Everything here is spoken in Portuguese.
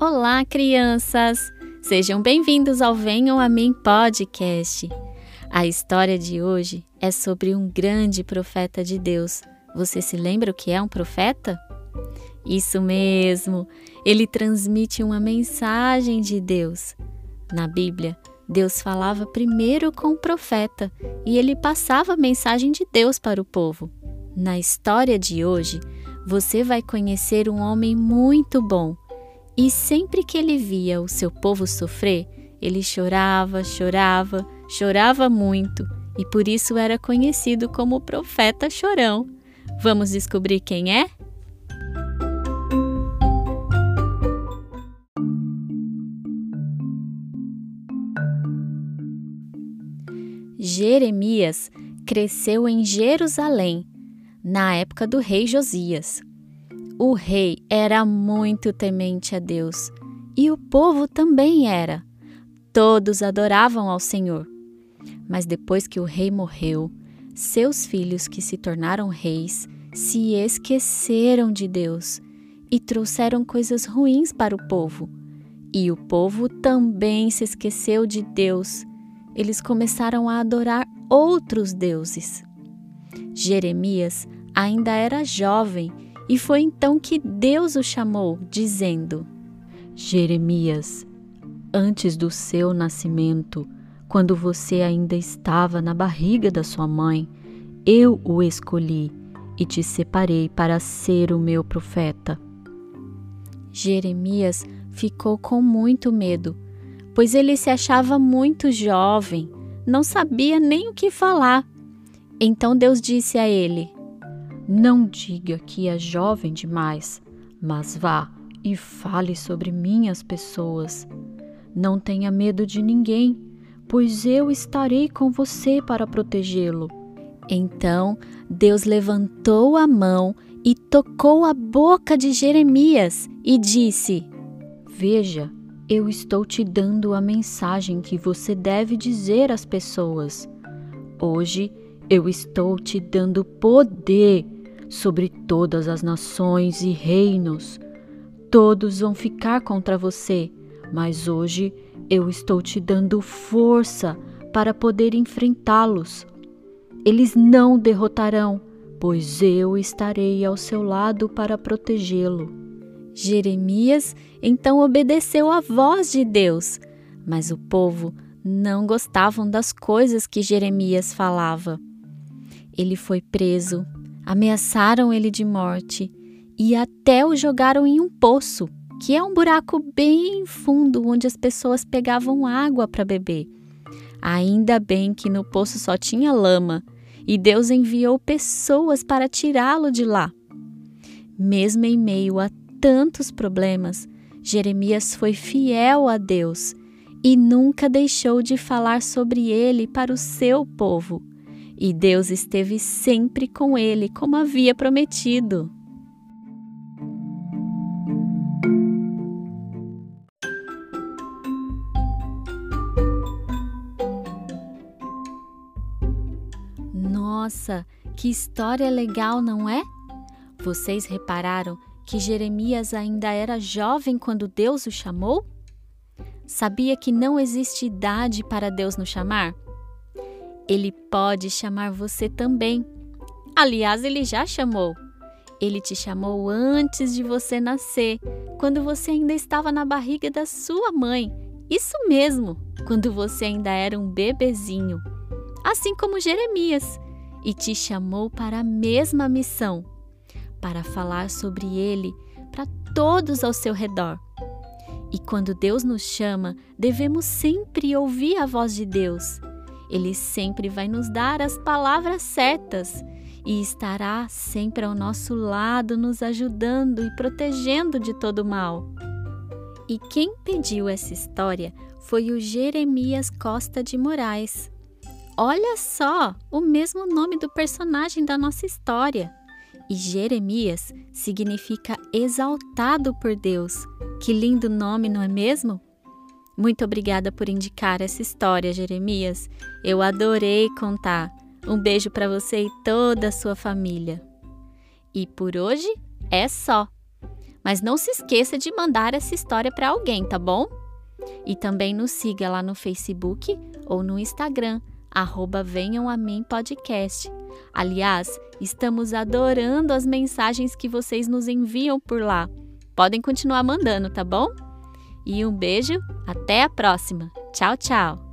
Olá, crianças! Sejam bem-vindos ao Venham a Mim podcast. A história de hoje é sobre um grande profeta de Deus. Você se lembra o que é um profeta? Isso mesmo, ele transmite uma mensagem de Deus. Na Bíblia, Deus falava primeiro com o profeta e ele passava a mensagem de Deus para o povo. Na história de hoje, você vai conhecer um homem muito bom. E sempre que ele via o seu povo sofrer, ele chorava, chorava, chorava muito, e por isso era conhecido como o profeta chorão. Vamos descobrir quem é? Jeremias cresceu em Jerusalém na época do rei Josias. O rei era muito temente a Deus e o povo também era. Todos adoravam ao Senhor. Mas depois que o rei morreu, seus filhos que se tornaram reis se esqueceram de Deus e trouxeram coisas ruins para o povo. E o povo também se esqueceu de Deus. Eles começaram a adorar outros deuses. Jeremias ainda era jovem e foi então que Deus o chamou, dizendo: Jeremias, antes do seu nascimento, quando você ainda estava na barriga da sua mãe, eu o escolhi e te separei para ser o meu profeta. Jeremias ficou com muito medo, pois ele se achava muito jovem, não sabia nem o que falar então Deus disse a ele: Não diga que é jovem demais, mas vá e fale sobre minhas pessoas. Não tenha medo de ninguém, pois eu estarei com você para protegê-lo. Então Deus levantou a mão e tocou a boca de Jeremias e disse: Veja, eu estou te dando a mensagem que você deve dizer às pessoas. Hoje eu estou te dando poder sobre todas as nações e reinos. Todos vão ficar contra você, mas hoje eu estou te dando força para poder enfrentá-los. Eles não derrotarão, pois eu estarei ao seu lado para protegê-lo. Jeremias então obedeceu à voz de Deus, mas o povo não gostavam das coisas que Jeremias falava. Ele foi preso, ameaçaram ele de morte e até o jogaram em um poço, que é um buraco bem fundo onde as pessoas pegavam água para beber. Ainda bem que no poço só tinha lama e Deus enviou pessoas para tirá-lo de lá. Mesmo em meio a tantos problemas, Jeremias foi fiel a Deus e nunca deixou de falar sobre ele para o seu povo e Deus esteve sempre com ele, como havia prometido. Nossa, que história legal, não é? Vocês repararam que Jeremias ainda era jovem quando Deus o chamou? Sabia que não existe idade para Deus nos chamar? Ele pode chamar você também. Aliás, ele já chamou. Ele te chamou antes de você nascer, quando você ainda estava na barriga da sua mãe. Isso mesmo, quando você ainda era um bebezinho. Assim como Jeremias, e te chamou para a mesma missão para falar sobre ele para todos ao seu redor. E quando Deus nos chama, devemos sempre ouvir a voz de Deus ele sempre vai nos dar as palavras certas e estará sempre ao nosso lado, nos ajudando e protegendo de todo mal. E quem pediu essa história foi o Jeremias Costa de Moraes. Olha só, o mesmo nome do personagem da nossa história. E Jeremias significa exaltado por Deus. Que lindo nome, não é mesmo? Muito obrigada por indicar essa história, Jeremias. Eu adorei contar. Um beijo para você e toda a sua família. E por hoje é só. Mas não se esqueça de mandar essa história para alguém, tá bom? E também nos siga lá no Facebook ou no Instagram, arroba Venham a Mim Podcast. Aliás, estamos adorando as mensagens que vocês nos enviam por lá. Podem continuar mandando, tá bom? E um beijo, até a próxima. Tchau, tchau!